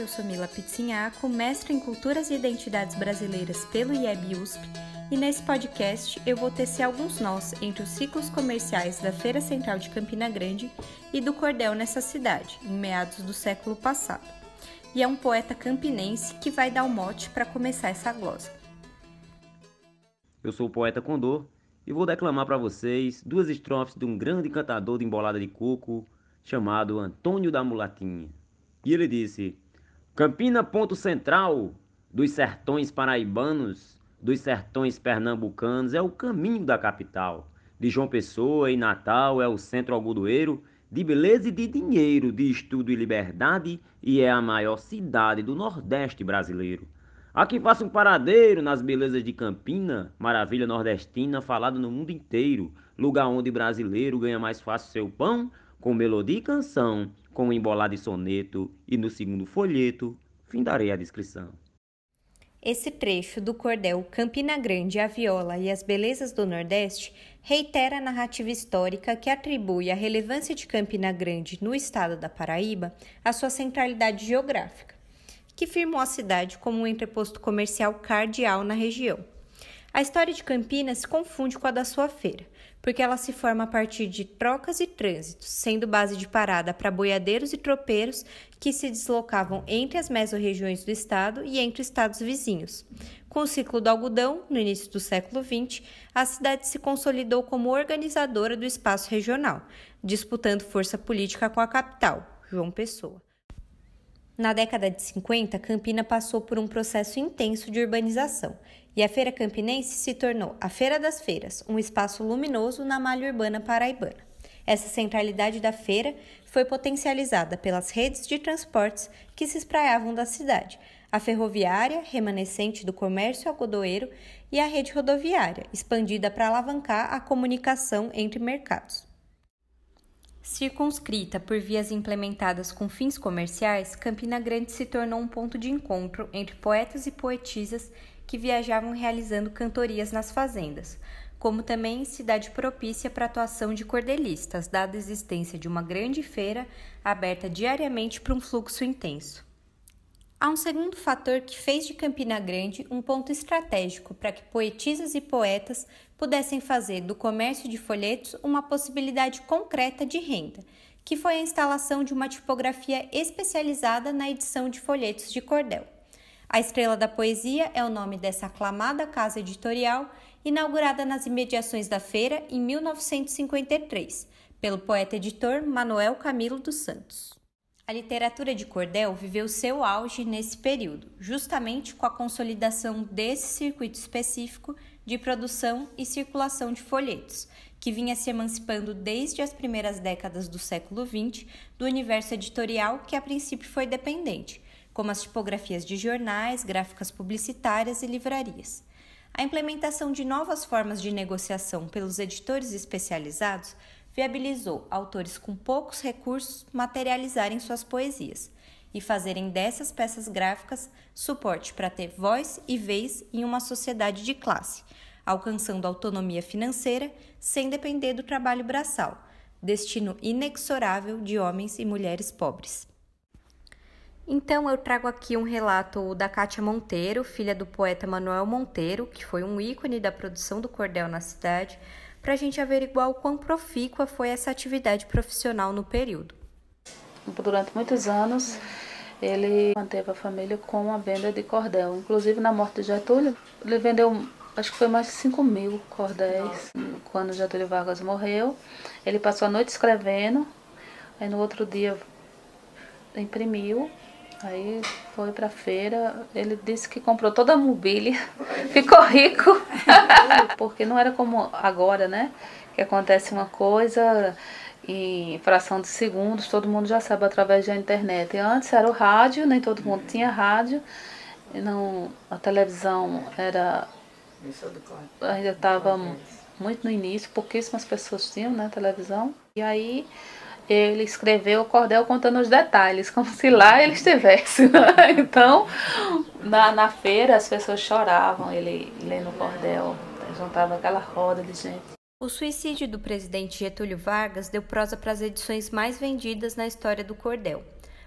Eu sou Mila Pizzinhaco, mestre em Culturas e Identidades Brasileiras pelo IEB USP, e nesse podcast eu vou tecer alguns nós entre os ciclos comerciais da Feira Central de Campina Grande e do cordel nessa cidade, em meados do século passado. E é um poeta campinense que vai dar o mote para começar essa glosa. Eu sou o poeta Condor e vou declamar para vocês duas estrofes de um grande cantador de embolada de coco chamado Antônio da Mulatinha. E ele disse: Campina, ponto central dos sertões paraibanos, dos sertões pernambucanos, é o caminho da capital. De João Pessoa e Natal é o centro algodoeiro de beleza e de dinheiro, de estudo e liberdade, e é a maior cidade do Nordeste brasileiro. Aqui faça um paradeiro nas belezas de Campina, maravilha nordestina falada no mundo inteiro, lugar onde brasileiro ganha mais fácil seu pão, com melodia e canção, com embolado e soneto, e no segundo folheto findarei a descrição. Esse trecho do cordel Campina Grande, a Viola e as Belezas do Nordeste reitera a narrativa histórica que atribui a relevância de Campina Grande no estado da Paraíba à sua centralidade geográfica, que firmou a cidade como um entreposto comercial cardeal na região. A história de Campinas se confunde com a da sua feira, porque ela se forma a partir de trocas e trânsitos, sendo base de parada para boiadeiros e tropeiros que se deslocavam entre as mesorregiões do estado e entre estados vizinhos. Com o ciclo do algodão, no início do século XX, a cidade se consolidou como organizadora do espaço regional, disputando força política com a capital, João Pessoa. Na década de 50, Campina passou por um processo intenso de urbanização e a Feira Campinense se tornou a Feira das Feiras, um espaço luminoso na malha urbana paraibana. Essa centralidade da feira foi potencializada pelas redes de transportes que se espraiavam da cidade, a ferroviária, remanescente do comércio algodoeiro, e a rede rodoviária, expandida para alavancar a comunicação entre mercados. Circunscrita por vias implementadas com fins comerciais, Campina Grande se tornou um ponto de encontro entre poetas e poetisas que viajavam realizando cantorias nas fazendas, como também cidade propícia para a atuação de cordelistas, dada a existência de uma grande feira aberta diariamente para um fluxo intenso. Há um segundo fator que fez de Campina Grande um ponto estratégico para que poetisas e poetas pudessem fazer do comércio de folhetos uma possibilidade concreta de renda, que foi a instalação de uma tipografia especializada na edição de folhetos de cordel. A Estrela da Poesia é o nome dessa aclamada casa editorial, inaugurada nas imediações da feira em 1953, pelo poeta editor Manuel Camilo dos Santos. A literatura de cordel viveu seu auge nesse período, justamente com a consolidação desse circuito específico de produção e circulação de folhetos, que vinha se emancipando desde as primeiras décadas do século XX do universo editorial que a princípio foi dependente, como as tipografias de jornais, gráficas publicitárias e livrarias. A implementação de novas formas de negociação pelos editores especializados viabilizou autores com poucos recursos materializarem suas poesias e fazerem dessas peças gráficas suporte para ter voz e vez em uma sociedade de classe, alcançando autonomia financeira sem depender do trabalho braçal, destino inexorável de homens e mulheres pobres. Então eu trago aqui um relato da Kátia Monteiro, filha do poeta Manuel Monteiro, que foi um ícone da produção do cordel na cidade, para a gente averiguar o quão profícua foi essa atividade profissional no período. Durante muitos anos, ele manteve a família com a venda de cordel. Inclusive, na morte de Getúlio, ele vendeu, acho que foi mais de 5 mil cordéis. Quando Getúlio Vargas morreu, ele passou a noite escrevendo, aí no outro dia imprimiu Aí foi pra feira, ele disse que comprou toda a mobília, ficou rico, porque não era como agora, né? Que acontece uma coisa em fração de segundos, todo mundo já sabe através da internet. E antes era o rádio, nem todo mundo tinha rádio, não, a televisão era ainda estava muito no início, pouquíssimas pessoas tinham na né, televisão. E aí ele escreveu o cordel contando os detalhes, como se lá ele estivesse. Né? Então, na, na feira as pessoas choravam, ele lendo o cordel, juntava aquela roda de gente. O suicídio do presidente Getúlio Vargas deu prosa para as edições mais vendidas na história do cordel.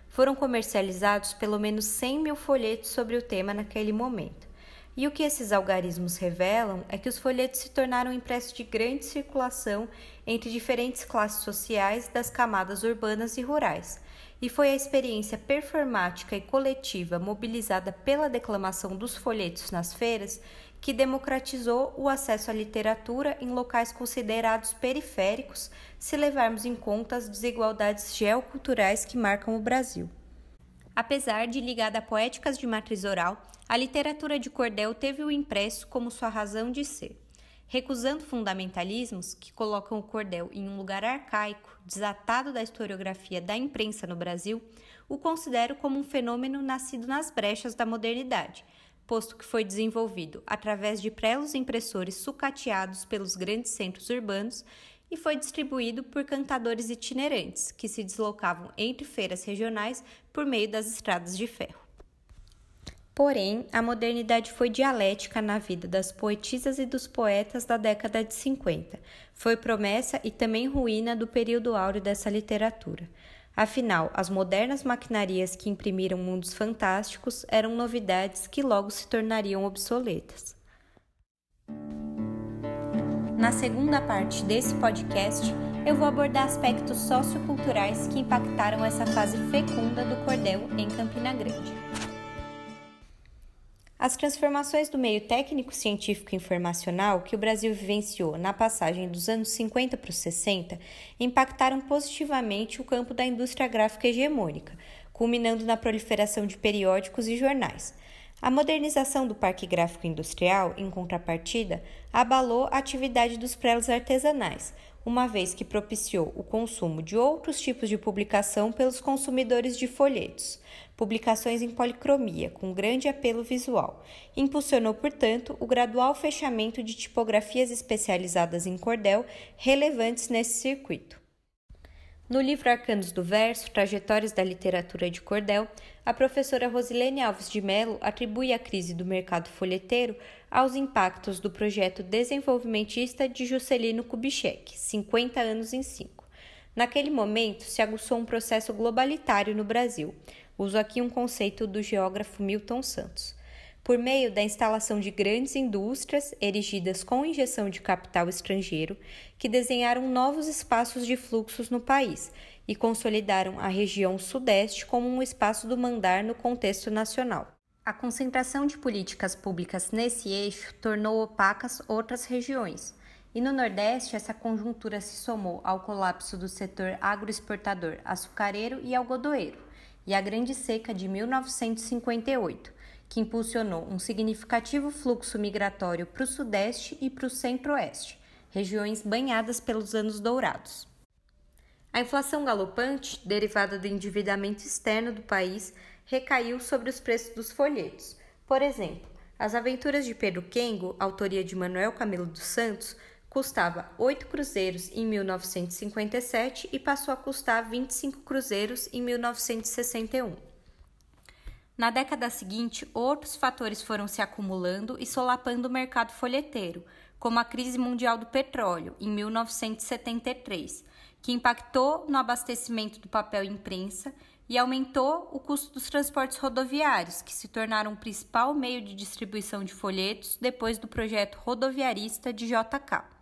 Foram comercializados pelo menos 100 mil folhetos sobre o tema naquele momento. E o que esses algarismos revelam é que os folhetos se tornaram impressos de grande circulação entre diferentes classes sociais das camadas urbanas e rurais. E foi a experiência performática e coletiva mobilizada pela declamação dos folhetos nas feiras que democratizou o acesso à literatura em locais considerados periféricos, se levarmos em conta as desigualdades geoculturais que marcam o Brasil. Apesar de ligada a poéticas de matriz oral, a literatura de cordel teve o impresso como sua razão de ser. Recusando fundamentalismos que colocam o cordel em um lugar arcaico, desatado da historiografia da imprensa no Brasil, o considero como um fenômeno nascido nas brechas da modernidade, posto que foi desenvolvido através de prelos impressores sucateados pelos grandes centros urbanos e foi distribuído por cantadores itinerantes que se deslocavam entre feiras regionais por meio das estradas de ferro. Porém, a modernidade foi dialética na vida das poetisas e dos poetas da década de 50. Foi promessa e também ruína do período áureo dessa literatura. Afinal, as modernas maquinarias que imprimiram mundos fantásticos eram novidades que logo se tornariam obsoletas. Na segunda parte desse podcast, eu vou abordar aspectos socioculturais que impactaram essa fase fecunda do cordel em Campina Grande. As transformações do meio técnico-científico informacional que o Brasil vivenciou na passagem dos anos 50 para os 60 impactaram positivamente o campo da indústria gráfica hegemônica, culminando na proliferação de periódicos e jornais. A modernização do parque gráfico industrial, em contrapartida, abalou a atividade dos prelos artesanais, uma vez que propiciou o consumo de outros tipos de publicação pelos consumidores de folhetos, publicações em policromia, com grande apelo visual. Impulsionou, portanto, o gradual fechamento de tipografias especializadas em cordel relevantes nesse circuito. No livro Arcanos do Verso, Trajetórias da Literatura de Cordel, a professora Rosilene Alves de Mello atribui a crise do mercado folheteiro aos impactos do projeto desenvolvimentista de Juscelino Kubitschek, 50 anos em 5. Naquele momento, se aguçou um processo globalitário no Brasil. Uso aqui um conceito do geógrafo Milton Santos por meio da instalação de grandes indústrias erigidas com injeção de capital estrangeiro, que desenharam novos espaços de fluxos no país e consolidaram a região Sudeste como um espaço do mandar no contexto nacional. A concentração de políticas públicas nesse eixo tornou opacas outras regiões. E no Nordeste, essa conjuntura se somou ao colapso do setor agroexportador açucareiro e algodoeiro e à Grande Seca de 1958, que impulsionou um significativo fluxo migratório para o Sudeste e para o Centro-Oeste, regiões banhadas pelos anos dourados. A inflação galopante, derivada do endividamento externo do país, recaiu sobre os preços dos folhetos. Por exemplo, As Aventuras de Pedro Kengo, autoria de Manuel Camilo dos Santos, custava 8 cruzeiros em 1957 e passou a custar 25 cruzeiros em 1961. Na década seguinte, outros fatores foram se acumulando e solapando o mercado folheteiro, como a crise mundial do petróleo, em 1973, que impactou no abastecimento do papel imprensa e aumentou o custo dos transportes rodoviários, que se tornaram o principal meio de distribuição de folhetos depois do projeto rodoviarista de JK.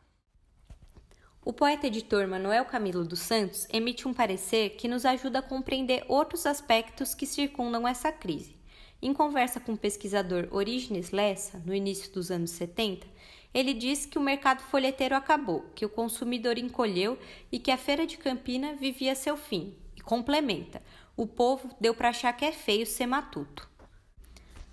O poeta editor Manuel Camilo dos Santos emite um parecer que nos ajuda a compreender outros aspectos que circundam essa crise. Em conversa com o pesquisador Orígenes Lessa, no início dos anos 70, ele diz que o mercado folheteiro acabou, que o consumidor encolheu e que a feira de Campina vivia seu fim. E complementa: o povo deu para achar que é feio ser matuto.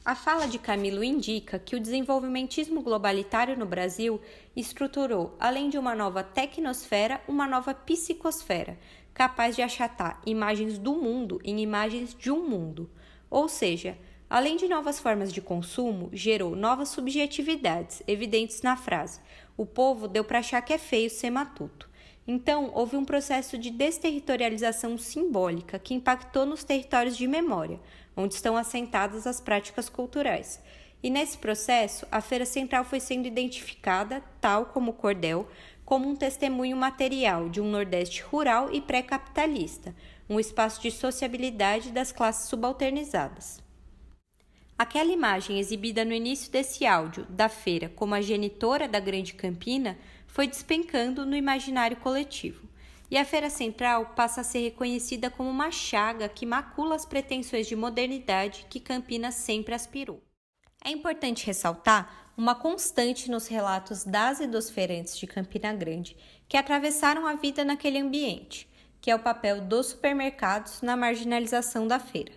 A fala de Camilo indica que o desenvolvimentismo globalitário no Brasil estruturou, além de uma nova tecnosfera, uma nova psicosfera, capaz de achatar imagens do mundo em imagens de um mundo. Ou seja, Além de novas formas de consumo, gerou novas subjetividades, evidentes na frase: o povo deu para achar que é feio ser matuto. Então, houve um processo de desterritorialização simbólica que impactou nos territórios de memória, onde estão assentadas as práticas culturais. E nesse processo, a Feira Central foi sendo identificada, tal como o cordel, como um testemunho material de um Nordeste rural e pré-capitalista, um espaço de sociabilidade das classes subalternizadas. Aquela imagem exibida no início desse áudio da feira como a genitora da Grande Campina foi despencando no imaginário coletivo. E a Feira Central passa a ser reconhecida como uma chaga que macula as pretensões de modernidade que Campinas sempre aspirou. É importante ressaltar uma constante nos relatos das e dos feirantes de Campina Grande que atravessaram a vida naquele ambiente, que é o papel dos supermercados na marginalização da feira.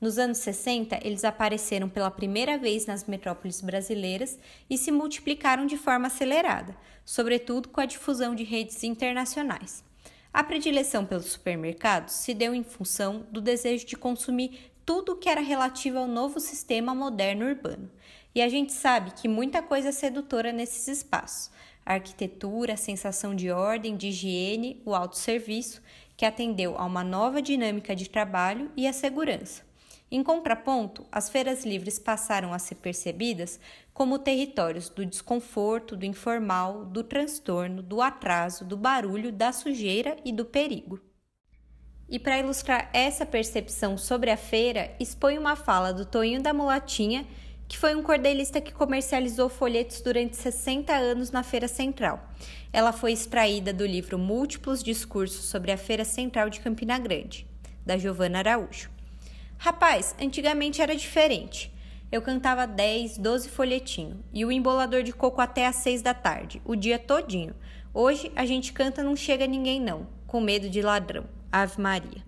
Nos anos 60, eles apareceram pela primeira vez nas metrópoles brasileiras e se multiplicaram de forma acelerada, sobretudo com a difusão de redes internacionais. A predileção pelos supermercados se deu em função do desejo de consumir tudo que era relativo ao novo sistema moderno urbano. E a gente sabe que muita coisa é sedutora nesses espaços. A arquitetura, a sensação de ordem, de higiene, o autosserviço, que atendeu a uma nova dinâmica de trabalho e a segurança. Em contraponto, as feiras livres passaram a ser percebidas como territórios do desconforto, do informal, do transtorno, do atraso, do barulho, da sujeira e do perigo. E para ilustrar essa percepção sobre a feira, expõe uma fala do Toinho da Mulatinha, que foi um cordelista que comercializou folhetos durante 60 anos na Feira Central. Ela foi extraída do livro Múltiplos Discursos sobre a Feira Central de Campina Grande, da Giovana Araújo. Rapaz, antigamente era diferente. Eu cantava 10, 12 folhetinhos e o embolador de coco até às 6 da tarde, o dia todinho. Hoje a gente canta não chega ninguém não, com medo de ladrão. Ave Maria.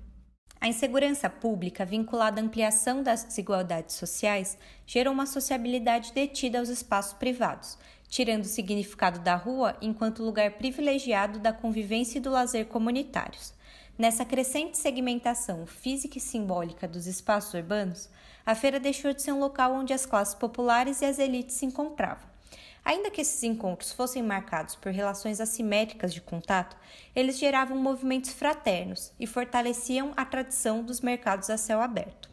A insegurança pública vinculada à ampliação das desigualdades sociais gerou uma sociabilidade detida aos espaços privados, tirando o significado da rua enquanto lugar privilegiado da convivência e do lazer comunitários. Nessa crescente segmentação física e simbólica dos espaços urbanos, a feira deixou de ser um local onde as classes populares e as elites se encontravam. Ainda que esses encontros fossem marcados por relações assimétricas de contato, eles geravam movimentos fraternos e fortaleciam a tradição dos mercados a céu aberto.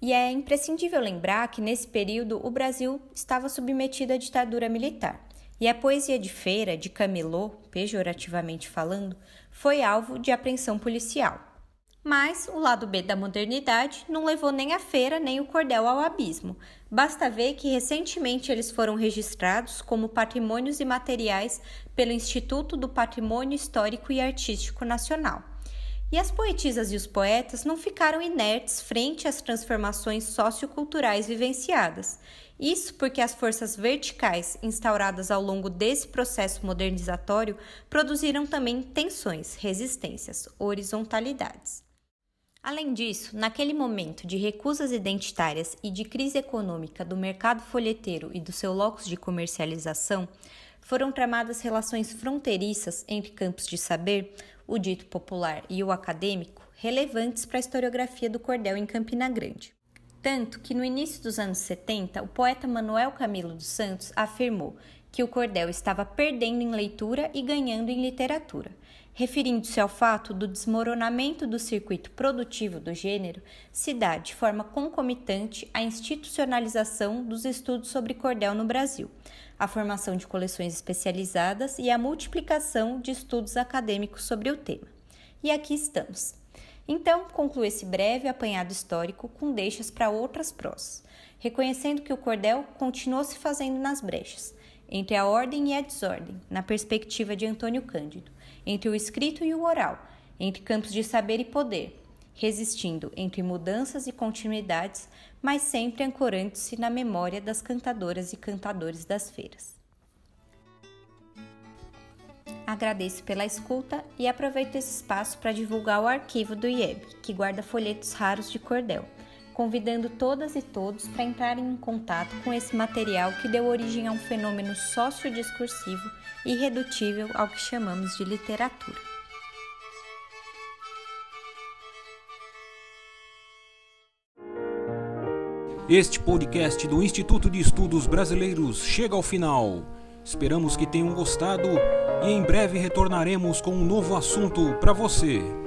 E é imprescindível lembrar que nesse período o Brasil estava submetido à ditadura militar. E a poesia de feira, de camelô, pejorativamente falando, foi alvo de apreensão policial. Mas o lado B da modernidade não levou nem a feira nem o cordel ao abismo. Basta ver que recentemente eles foram registrados como patrimônios imateriais pelo Instituto do Patrimônio Histórico e Artístico Nacional. E as poetisas e os poetas não ficaram inertes frente às transformações socioculturais vivenciadas. Isso porque as forças verticais instauradas ao longo desse processo modernizatório produziram também tensões, resistências, horizontalidades. Além disso, naquele momento de recusas identitárias e de crise econômica do mercado folheteiro e do seu locus de comercialização, foram tramadas relações fronteiriças entre campos de saber, o dito popular e o acadêmico, relevantes para a historiografia do cordel em Campina Grande. Tanto que no início dos anos 70, o poeta Manuel Camilo dos Santos afirmou que o cordel estava perdendo em leitura e ganhando em literatura, referindo-se ao fato do desmoronamento do circuito produtivo do gênero se dar de forma concomitante à institucionalização dos estudos sobre cordel no Brasil, a formação de coleções especializadas e a multiplicação de estudos acadêmicos sobre o tema. E aqui estamos. Então, concluo esse breve apanhado histórico com deixas para outras prosas, reconhecendo que o cordel continuou se fazendo nas brechas, entre a ordem e a desordem, na perspectiva de Antônio Cândido, entre o escrito e o oral, entre campos de saber e poder, resistindo entre mudanças e continuidades, mas sempre ancorando-se na memória das cantadoras e cantadores das feiras. Agradeço pela escuta e aproveito esse espaço para divulgar o arquivo do IEB, que guarda folhetos raros de cordel, convidando todas e todos para entrarem em contato com esse material que deu origem a um fenômeno sociodiscursivo irredutível ao que chamamos de literatura. Este podcast do Instituto de Estudos Brasileiros chega ao final. Esperamos que tenham gostado e em breve retornaremos com um novo assunto para você.